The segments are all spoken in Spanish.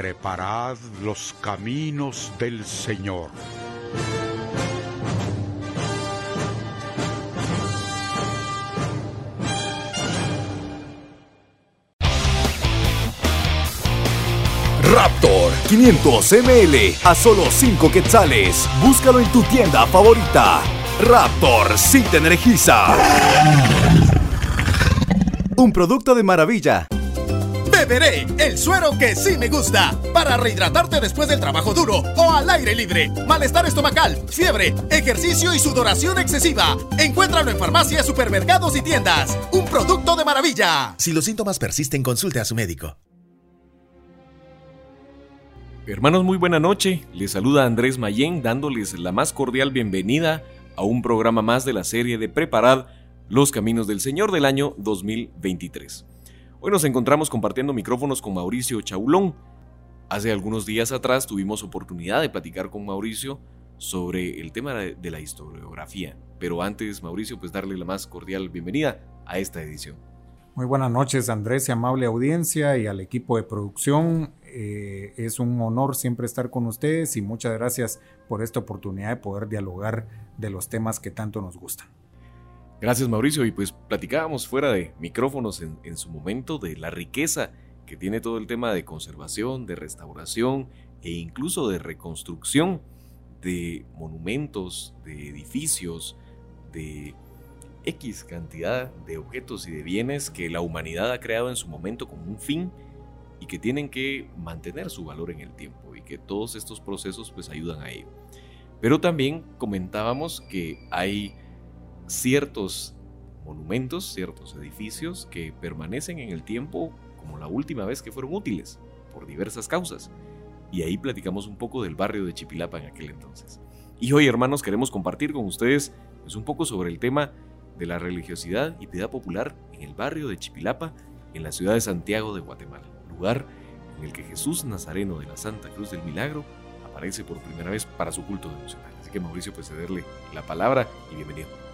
Preparad los caminos del Señor. Raptor 500 ml a solo 5 quetzales. Búscalo en tu tienda favorita. Raptor sí te energiza. Un producto de maravilla. Beberé el suero que sí me gusta para rehidratarte después del trabajo duro o al aire libre. Malestar estomacal, fiebre, ejercicio y sudoración excesiva. Encuéntralo en farmacias, supermercados y tiendas. Un producto de maravilla. Si los síntomas persisten, consulte a su médico. Hermanos, muy buena noche. Les saluda Andrés Mayén dándoles la más cordial bienvenida a un programa más de la serie de Preparad los Caminos del Señor del año 2023. Hoy nos encontramos compartiendo micrófonos con Mauricio Chaulón. Hace algunos días atrás tuvimos oportunidad de platicar con Mauricio sobre el tema de la historiografía. Pero antes, Mauricio, pues darle la más cordial bienvenida a esta edición. Muy buenas noches, Andrés y amable audiencia y al equipo de producción. Eh, es un honor siempre estar con ustedes y muchas gracias por esta oportunidad de poder dialogar de los temas que tanto nos gustan. Gracias Mauricio y pues platicábamos fuera de micrófonos en, en su momento de la riqueza que tiene todo el tema de conservación, de restauración e incluso de reconstrucción de monumentos, de edificios, de X cantidad de objetos y de bienes que la humanidad ha creado en su momento como un fin y que tienen que mantener su valor en el tiempo y que todos estos procesos pues ayudan a ello. Pero también comentábamos que hay ciertos monumentos, ciertos edificios que permanecen en el tiempo como la última vez que fueron útiles, por diversas causas. Y ahí platicamos un poco del barrio de Chipilapa en aquel entonces. Y hoy, hermanos, queremos compartir con ustedes pues, un poco sobre el tema de la religiosidad y piedad popular en el barrio de Chipilapa, en la ciudad de Santiago de Guatemala, lugar en el que Jesús Nazareno de la Santa Cruz del Milagro aparece por primera vez para su culto devocional. Así que Mauricio, pues cederle la palabra y bienvenido.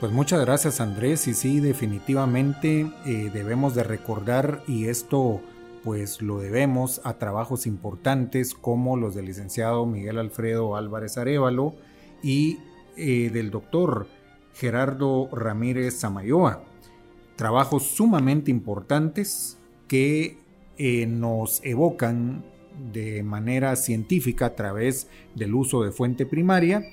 Pues muchas gracias Andrés y sí, definitivamente eh, debemos de recordar y esto pues lo debemos a trabajos importantes como los del licenciado Miguel Alfredo Álvarez Arevalo y eh, del doctor Gerardo Ramírez Samayoa. Trabajos sumamente importantes que eh, nos evocan de manera científica a través del uso de fuente primaria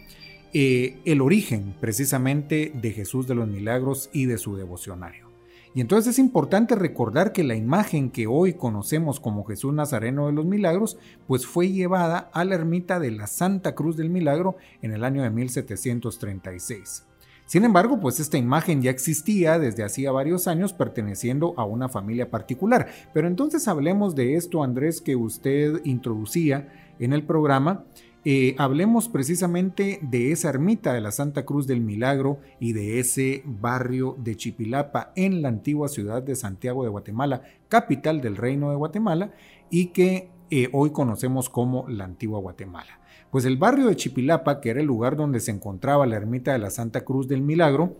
eh, el origen precisamente de Jesús de los Milagros y de su devocionario. Y entonces es importante recordar que la imagen que hoy conocemos como Jesús Nazareno de los Milagros, pues fue llevada a la ermita de la Santa Cruz del Milagro en el año de 1736. Sin embargo, pues esta imagen ya existía desde hacía varios años perteneciendo a una familia particular. Pero entonces hablemos de esto, Andrés, que usted introducía en el programa. Eh, hablemos precisamente de esa ermita de la Santa Cruz del Milagro y de ese barrio de Chipilapa en la antigua ciudad de Santiago de Guatemala, capital del Reino de Guatemala, y que eh, hoy conocemos como la antigua Guatemala. Pues el barrio de Chipilapa, que era el lugar donde se encontraba la ermita de la Santa Cruz del Milagro,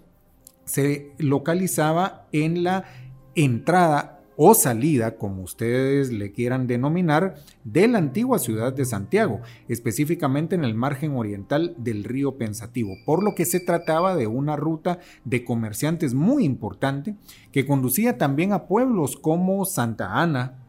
se localizaba en la entrada o salida, como ustedes le quieran denominar, de la antigua ciudad de Santiago, específicamente en el margen oriental del río Pensativo, por lo que se trataba de una ruta de comerciantes muy importante que conducía también a pueblos como Santa Ana,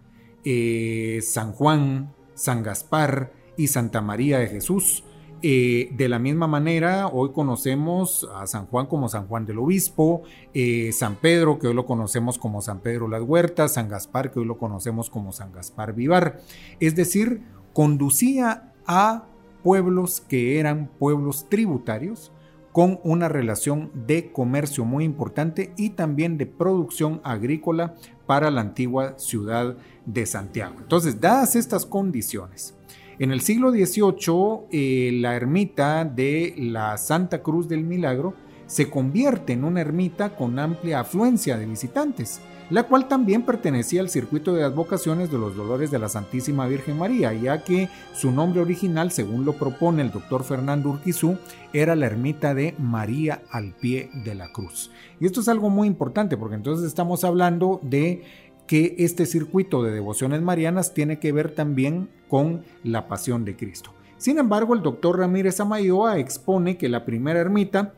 eh, San Juan, San Gaspar, y Santa María de Jesús. Eh, de la misma manera, hoy conocemos a San Juan como San Juan del Obispo, eh, San Pedro, que hoy lo conocemos como San Pedro Las Huertas, San Gaspar, que hoy lo conocemos como San Gaspar Vivar. Es decir, conducía a pueblos que eran pueblos tributarios con una relación de comercio muy importante y también de producción agrícola para la antigua ciudad de Santiago. Entonces, dadas estas condiciones, En el siglo XVIII, eh, la ermita de la Santa Cruz del Milagro se convierte en una ermita con amplia afluencia de visitantes, la cual también pertenecía al circuito de advocaciones de los dolores de la Santísima Virgen María, ya que su nombre original, según lo propone el doctor Fernando Urquizú, era la ermita de María al pie de la cruz. Y esto es algo muy importante porque entonces estamos hablando de que este circuito de devociones marianas tiene que ver también con la pasión de Cristo. Sin embargo, el doctor Ramírez Amayoa expone que la primera ermita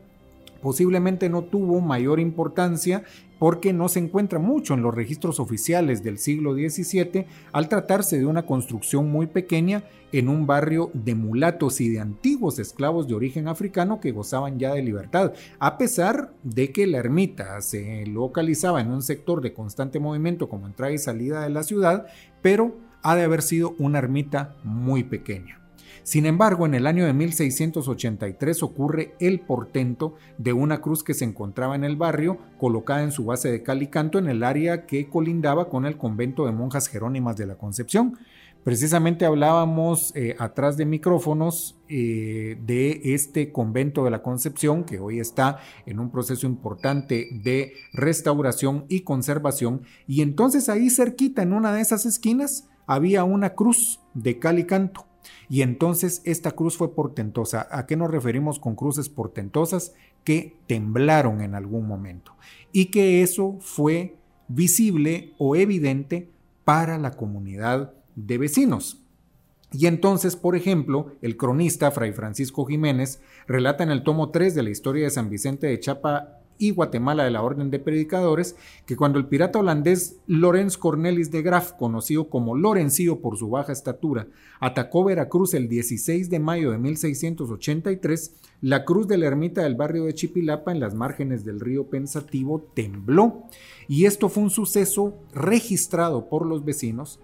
posiblemente no tuvo mayor importancia porque no se encuentra mucho en los registros oficiales del siglo XVII al tratarse de una construcción muy pequeña en un barrio de mulatos y de antiguos esclavos de origen africano que gozaban ya de libertad, a pesar de que la ermita se localizaba en un sector de constante movimiento como entrada y salida de la ciudad, pero ha de haber sido una ermita muy pequeña. Sin embargo, en el año de 1683 ocurre el portento de una cruz que se encontraba en el barrio, colocada en su base de cal y canto en el área que colindaba con el convento de monjas jerónimas de la Concepción. Precisamente hablábamos eh, atrás de micrófonos eh, de este convento de la Concepción que hoy está en un proceso importante de restauración y conservación y entonces ahí cerquita en una de esas esquinas había una cruz de cal y canto y entonces esta cruz fue portentosa. ¿A qué nos referimos con cruces portentosas? Que temblaron en algún momento y que eso fue visible o evidente para la comunidad de vecinos. Y entonces, por ejemplo, el cronista Fray Francisco Jiménez relata en el tomo 3 de la historia de San Vicente de Chapa y Guatemala de la Orden de Predicadores, que cuando el pirata holandés Lorenz Cornelis de Graaf, conocido como Lorencillo por su baja estatura, atacó Veracruz el 16 de mayo de 1683, la cruz de la ermita del barrio de Chipilapa en las márgenes del río Pensativo tembló. Y esto fue un suceso registrado por los vecinos,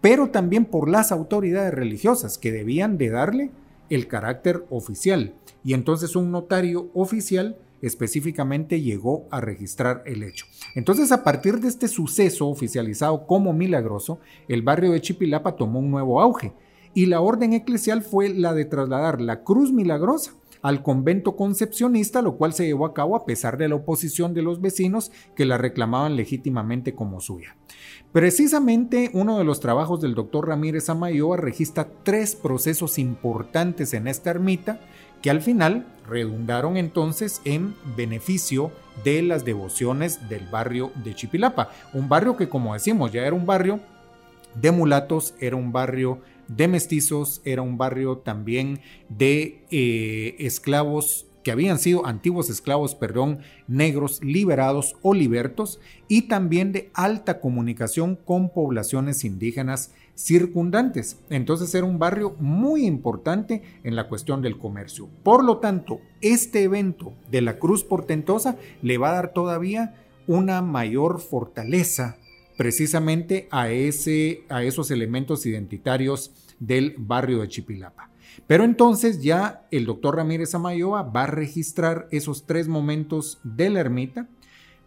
pero también por las autoridades religiosas que debían de darle el carácter oficial. Y entonces un notario oficial específicamente llegó a registrar el hecho. Entonces, a partir de este suceso oficializado como milagroso, el barrio de Chipilapa tomó un nuevo auge y la orden eclesial fue la de trasladar la cruz milagrosa al convento concepcionista, lo cual se llevó a cabo a pesar de la oposición de los vecinos que la reclamaban legítimamente como suya. Precisamente uno de los trabajos del doctor Ramírez Amayoa registra tres procesos importantes en esta ermita que al final redundaron entonces en beneficio de las devociones del barrio de Chipilapa. Un barrio que, como decimos, ya era un barrio de mulatos, era un barrio de mestizos, era un barrio también de eh, esclavos que habían sido antiguos esclavos, perdón, negros liberados o libertos, y también de alta comunicación con poblaciones indígenas circundantes. Entonces era un barrio muy importante en la cuestión del comercio. Por lo tanto, este evento de la Cruz Portentosa le va a dar todavía una mayor fortaleza precisamente a, ese, a esos elementos identitarios del barrio de Chipilapa. Pero entonces ya el doctor Ramírez Amayoa va a registrar esos tres momentos de la ermita,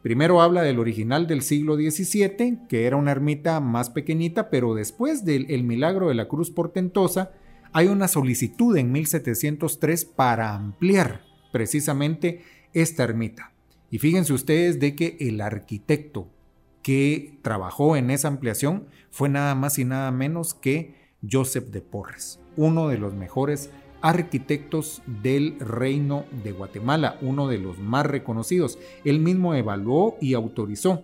Primero habla del original del siglo XVII, que era una ermita más pequeñita, pero después del milagro de la cruz portentosa, hay una solicitud en 1703 para ampliar precisamente esta ermita. Y fíjense ustedes de que el arquitecto que trabajó en esa ampliación fue nada más y nada menos que Joseph de Porres, uno de los mejores arquitectos del Reino de Guatemala, uno de los más reconocidos. Él mismo evaluó y autorizó.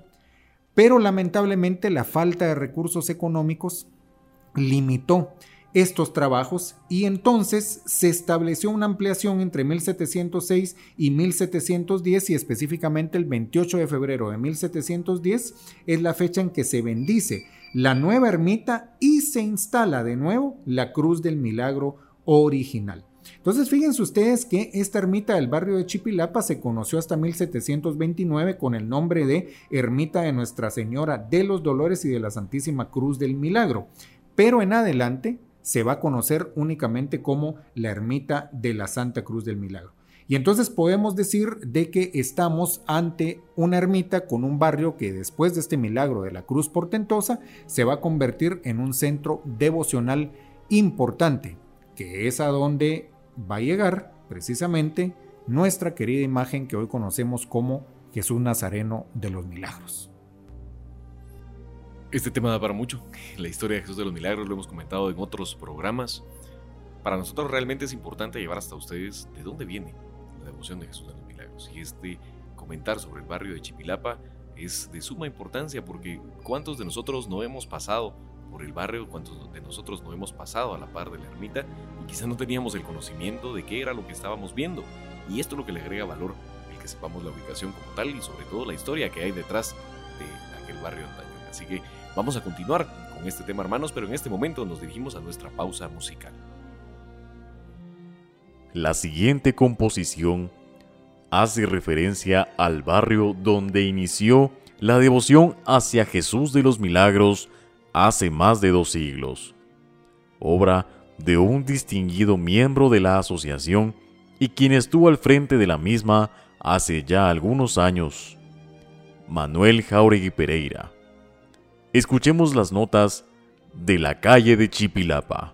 Pero lamentablemente la falta de recursos económicos limitó estos trabajos y entonces se estableció una ampliación entre 1706 y 1710 y específicamente el 28 de febrero de 1710 es la fecha en que se bendice la nueva ermita y se instala de nuevo la Cruz del Milagro original. Entonces fíjense ustedes que esta ermita del barrio de Chipilapa se conoció hasta 1729 con el nombre de Ermita de Nuestra Señora de los Dolores y de la Santísima Cruz del Milagro, pero en adelante se va a conocer únicamente como la Ermita de la Santa Cruz del Milagro. Y entonces podemos decir de que estamos ante una ermita con un barrio que después de este milagro de la Cruz Portentosa se va a convertir en un centro devocional importante, que es a donde va a llegar precisamente nuestra querida imagen que hoy conocemos como Jesús Nazareno de los Milagros. Este tema da para mucho. La historia de Jesús de los Milagros lo hemos comentado en otros programas. Para nosotros realmente es importante llevar hasta ustedes de dónde viene la devoción de Jesús de los Milagros. Y este comentar sobre el barrio de Chipilapa es de suma importancia porque ¿cuántos de nosotros no hemos pasado por el barrio, cuántos de nosotros no hemos pasado a la par de la ermita y quizás no teníamos el conocimiento de qué era lo que estábamos viendo? Y esto es lo que le agrega valor, el que sepamos la ubicación como tal y sobre todo la historia que hay detrás de aquel barrio antaño. Así que vamos a continuar con este tema hermanos, pero en este momento nos dirigimos a nuestra pausa musical. La siguiente composición hace referencia al barrio donde inició la devoción hacia Jesús de los Milagros hace más de dos siglos. Obra de un distinguido miembro de la asociación y quien estuvo al frente de la misma hace ya algunos años, Manuel Jauregui Pereira. Escuchemos las notas de la calle de Chipilapa.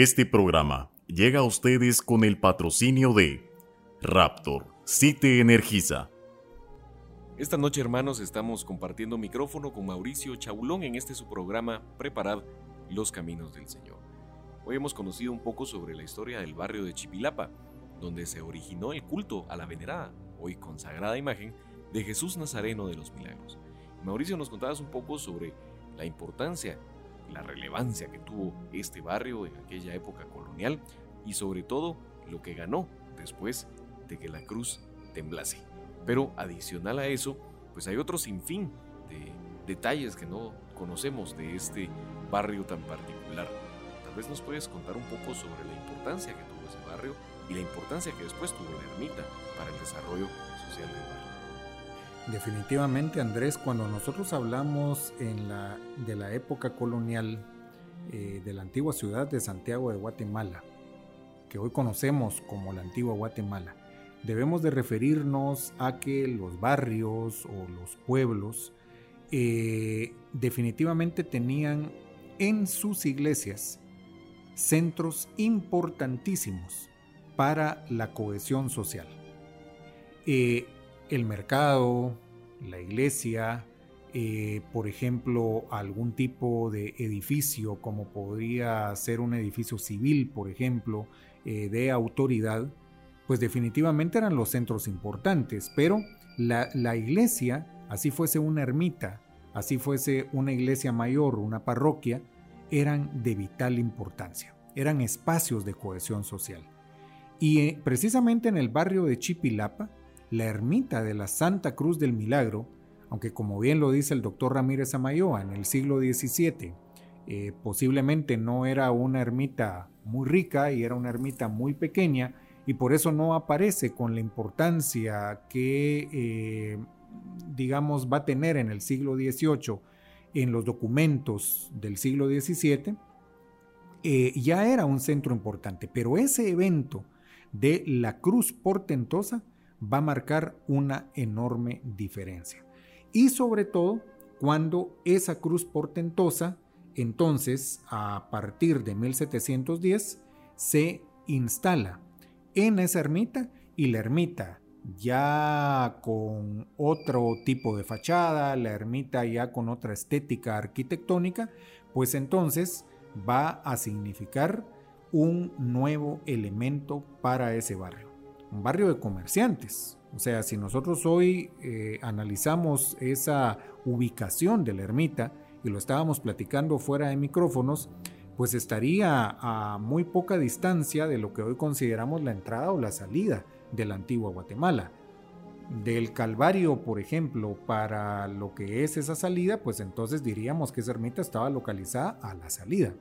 Este programa llega a ustedes con el patrocinio de Raptor, si energiza. Esta noche, hermanos, estamos compartiendo micrófono con Mauricio Chaulón en este su programa Preparad los Caminos del Señor. Hoy hemos conocido un poco sobre la historia del barrio de Chipilapa, donde se originó el culto a la venerada, hoy consagrada imagen, de Jesús Nazareno de los Milagros. Mauricio, nos contabas un poco sobre la importancia, la relevancia que tuvo este barrio en aquella época colonial y sobre todo lo que ganó después de que la cruz temblase. Pero adicional a eso, pues hay otro sinfín de detalles que no conocemos de este barrio tan particular. Tal vez nos puedes contar un poco sobre la importancia que tuvo ese barrio y la importancia que después tuvo la ermita para el desarrollo social del barrio. Definitivamente, Andrés, cuando nosotros hablamos de la época colonial eh, de la antigua ciudad de Santiago de Guatemala, que hoy conocemos como la antigua Guatemala, debemos de referirnos a que los barrios o los pueblos eh, definitivamente tenían en sus iglesias centros importantísimos para la cohesión social. Eh, el mercado, la iglesia, eh, por ejemplo, algún tipo de edificio, como podría ser un edificio civil, por ejemplo, de autoridad, pues definitivamente eran los centros importantes, pero la, iglesia, así fuese una ermita, así fuese una iglesia mayor, una parroquia, eran de vital importancia, eran espacios de cohesión social. Y eh, precisamente en el barrio de Chipilapa, la ermita de la Santa Cruz del Milagro, aunque como bien lo dice el doctor Ramírez Amayoa en el siglo XVII, eh, posiblemente no era una ermita muy rica y era una ermita muy pequeña, y por eso no aparece con la importancia que, eh, digamos, va a tener en el siglo XVIII en los documentos del siglo XVII, eh, ya era un centro importante, pero ese evento de la cruz portentosa va a marcar una enorme diferencia. Y sobre todo cuando esa cruz portentosa, entonces, a partir de 1710, se instala en esa ermita y la ermita ya con otro tipo de fachada, la ermita ya con otra estética arquitectónica, pues entonces va a significar un nuevo elemento para ese barrio, un barrio de comerciantes. O sea, si nosotros hoy eh, analizamos esa ubicación de la ermita y lo estábamos platicando fuera de micrófonos, pues estaría a muy poca distancia de lo que hoy consideramos la entrada o la salida de la antigua Guatemala. Del Calvario, por ejemplo, para lo que es esa salida, pues entonces diríamos que esa ermita estaba localizada a la salida.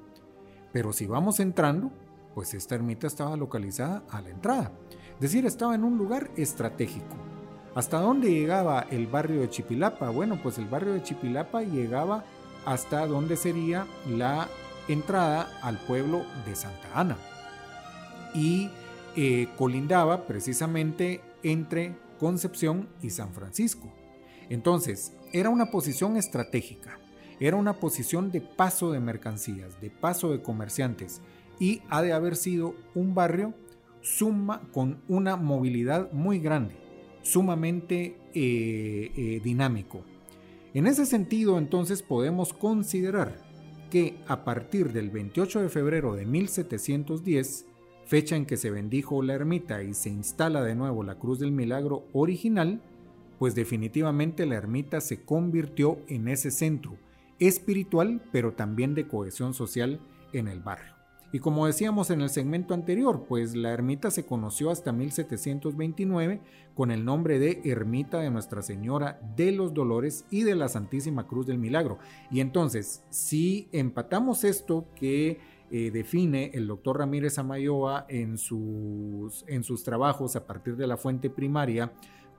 Pero si vamos entrando, pues esta ermita estaba localizada a la entrada. Decir, estaba en un lugar estratégico. ¿Hasta dónde llegaba el barrio de Chipilapa? Bueno, pues el barrio de Chipilapa llegaba hasta donde sería la entrada al pueblo de Santa Ana y eh, colindaba precisamente entre Concepción y San Francisco. Entonces, era una posición estratégica, era una posición de paso de mercancías, de paso de comerciantes y ha de haber sido un barrio suma con una movilidad muy grande, sumamente eh, eh, dinámico. En ese sentido, entonces podemos considerar que a partir del 28 de febrero de 1710, fecha en que se bendijo la ermita y se instala de nuevo la Cruz del Milagro original, pues definitivamente la ermita se convirtió en ese centro espiritual, pero también de cohesión social en el barrio. Y como decíamos en el segmento anterior, pues la ermita se conoció hasta 1729 con el nombre de Ermita de Nuestra Señora de los Dolores y de la Santísima Cruz del Milagro. Y entonces, si empatamos esto que eh, define el doctor Ramírez Amayoa en sus, en sus trabajos a partir de la fuente primaria,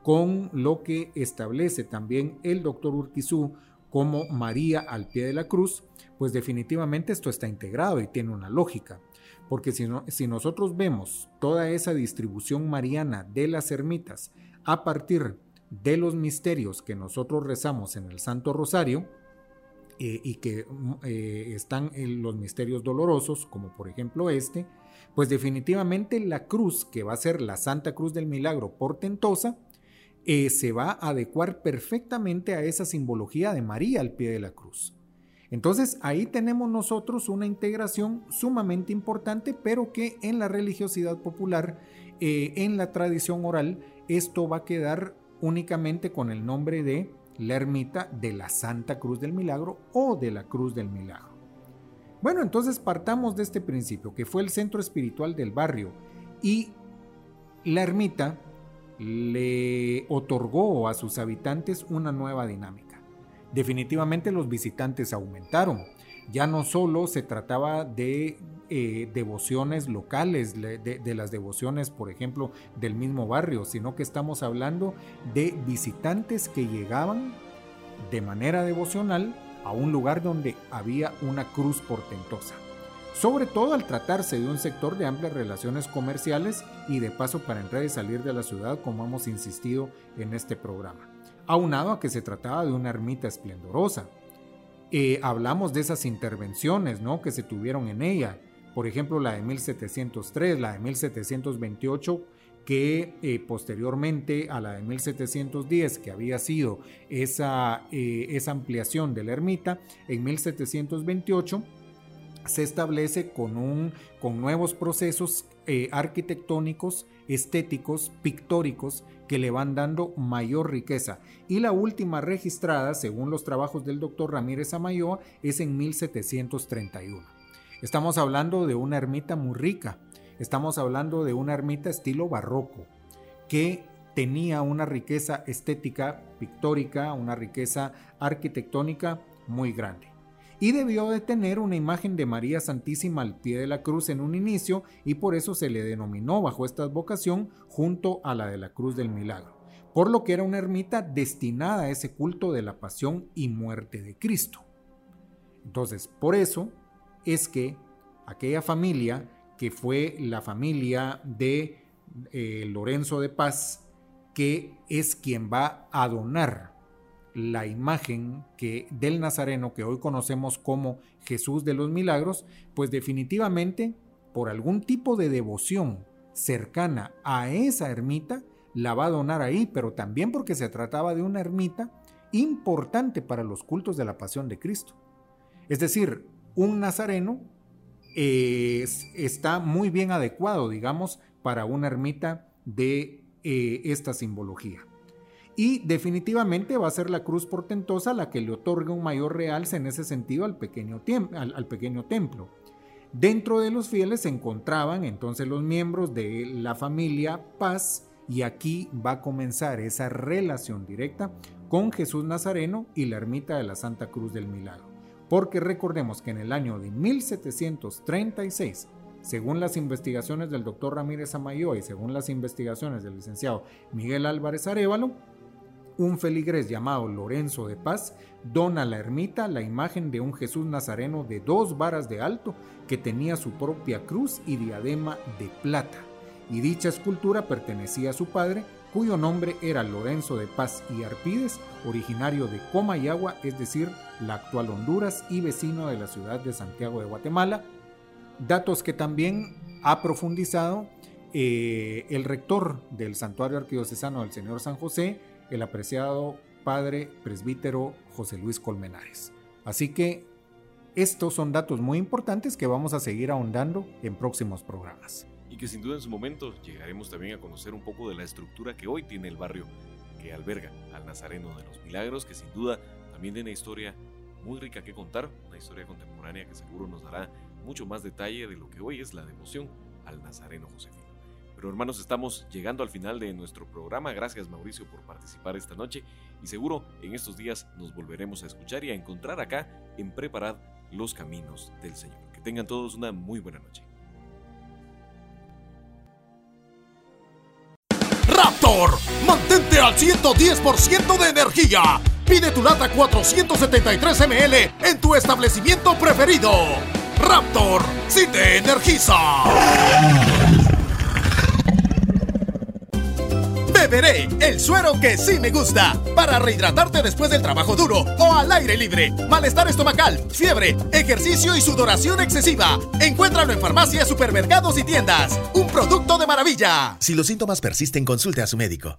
con lo que establece también el doctor Urquizú como María al pie de la cruz, pues definitivamente esto está integrado y tiene una lógica. Porque si, nosotros vemos toda esa distribución mariana de las ermitas a partir de los misterios que nosotros rezamos en el Santo Rosario, eh, y que mm, eh, están en los misterios dolorosos, como por ejemplo este, pues definitivamente la cruz, que va a ser la Santa Cruz del Milagro portentosa, eh, se va a adecuar perfectamente a esa simbología de María al pie de la cruz. Entonces ahí tenemos nosotros una integración sumamente importante, pero que en la religiosidad popular, en la tradición oral, esto va a quedar únicamente con el nombre de la ermita de la Santa Cruz del Milagro o de la Cruz del Milagro. Bueno, entonces partamos de este principio, que fue el centro espiritual del barrio y la ermita le otorgó a sus habitantes una nueva dinámica. Definitivamente los visitantes aumentaron. Ya no solo se trataba de eh, devociones locales, de, las devociones, por ejemplo, del mismo barrio, sino que estamos hablando de visitantes que llegaban de manera devocional a un lugar donde había una cruz portentosa. Sobre todo al tratarse de un sector de amplias relaciones comerciales y de paso para entrar y salir de la ciudad, como hemos insistido en este programa. Aunado a que se trataba de una ermita esplendorosa. Eh, hablamos de esas intervenciones ¿no? que se tuvieron en ella, por ejemplo la de 1703, la de 1728, que eh, posteriormente a la de 1710, que había sido esa, eh, esa ampliación de la ermita, en 1728 se establece con, nuevos procesos eh, arquitectónicos, estéticos, pictóricos, que le van dando mayor riqueza. Y la última registrada, según los trabajos del doctor Ramírez Amayoa, es en 1731. Estamos hablando de una ermita muy rica, estamos hablando de una ermita estilo barroco, que tenía una riqueza estética, pictórica, una riqueza arquitectónica muy grande. Y debió de tener una imagen de María Santísima al pie de la cruz en un inicio y por eso se le denominó bajo esta vocación junto a la de la Cruz del Milagro, por lo que era una ermita destinada a ese culto de la pasión y muerte de Cristo. Entonces, por eso es que aquella familia que fue la familia de eh, Lorenzo de Paz, que es quien va a donar la imagen que del Nazareno que hoy conocemos como Jesús de los Milagros, pues definitivamente por algún tipo de devoción cercana a esa ermita, la va a donar ahí, pero también porque se trataba de una ermita importante para los cultos de la pasión de Cristo. Es decir, un nazareno está muy bien adecuado, digamos, para una ermita de eh, esta simbología. Y definitivamente va a ser la cruz portentosa la que le otorga un mayor realce en ese sentido al pequeño, al pequeño templo. Dentro de los fieles se encontraban entonces los miembros de la familia Paz y aquí va a comenzar esa relación directa con Jesús Nazareno y la ermita de la Santa Cruz del Milagro porque recordemos que en el año de 1736, según las investigaciones del doctor Ramírez Amayo y según las investigaciones del licenciado Miguel Álvarez Arevalo, un feligrés llamado Lorenzo de Paz dona a la ermita la imagen de un Jesús Nazareno de dos varas de alto que tenía su propia cruz y diadema de plata, y dicha escultura pertenecía a su padre, cuyo nombre era Lorenzo de Paz y Arpides, originario de Comayagua, es decir, la actual Honduras y vecino de la ciudad de Santiago de Guatemala. Datos que también ha profundizado eh, el rector del Santuario Arquidiocesano del Señor San José, el apreciado padre presbítero José Luis Colmenares. Así que estos son datos muy importantes que vamos a seguir ahondando en próximos programas y que sin duda en su momento llegaremos también a conocer un poco de la estructura que hoy tiene el barrio que alberga al Nazareno de los Milagros, que sin duda también tiene una historia muy rica que contar, una historia contemporánea que seguro nos dará mucho más detalle de lo que hoy es la devoción al Nazareno Josefino. Pero hermanos, estamos llegando al final de nuestro programa. Gracias Mauricio por participar esta noche y seguro en estos días nos volveremos a escuchar y a encontrar acá en Preparad los Caminos del Señor. Que tengan todos una muy buena noche. Mantente al 110% de energía. Pide tu lata 473 ml en tu establecimiento preferido. Raptor, si te energiza. Beberé el suero que sí me gusta para rehidratarte después del trabajo duro o al aire libre. Malestar estomacal, fiebre, ejercicio y sudoración excesiva. Encuéntralo en farmacias, supermercados y tiendas. Un producto de maravilla. Si los síntomas persisten, consulte a su médico.